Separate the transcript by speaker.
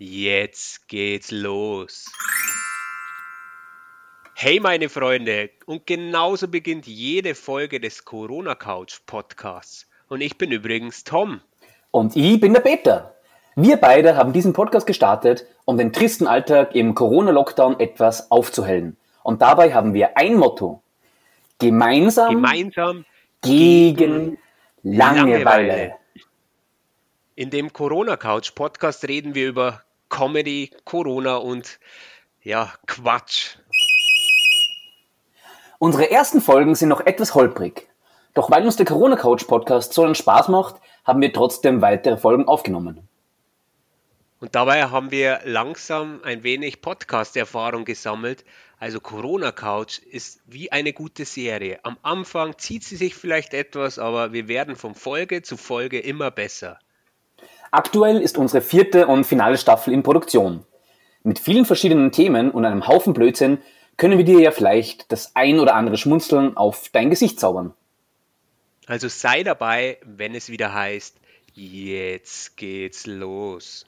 Speaker 1: Jetzt geht's los. Hey meine Freunde, und genauso beginnt jede Folge des Corona Couch Podcasts. Und ich bin übrigens Tom.
Speaker 2: Und ich bin der Peter. Wir beide haben diesen Podcast gestartet, um den tristen Alltag im Corona-Lockdown etwas aufzuhellen. Und dabei haben wir ein Motto. Gemeinsam,
Speaker 1: Gemeinsam
Speaker 2: gegen Langeweile.
Speaker 1: Langeweile. In dem Corona Couch Podcast reden wir über Comedy, Corona und ja, Quatsch.
Speaker 2: Unsere ersten Folgen sind noch etwas holprig. Doch weil uns der Corona Couch Podcast so einen Spaß macht, haben wir trotzdem weitere Folgen aufgenommen.
Speaker 1: Und dabei haben wir langsam ein wenig Podcast-Erfahrung gesammelt. Also Corona Couch ist wie eine gute Serie. Am Anfang zieht sie sich vielleicht etwas, aber wir werden von Folge zu Folge immer besser.
Speaker 2: Aktuell ist unsere vierte und finale Staffel in Produktion. Mit vielen verschiedenen Themen und einem Haufen Blödsinn können wir dir ja vielleicht das ein oder andere Schmunzeln auf dein Gesicht zaubern.
Speaker 1: Also sei dabei, wenn es wieder heißt, jetzt geht's los.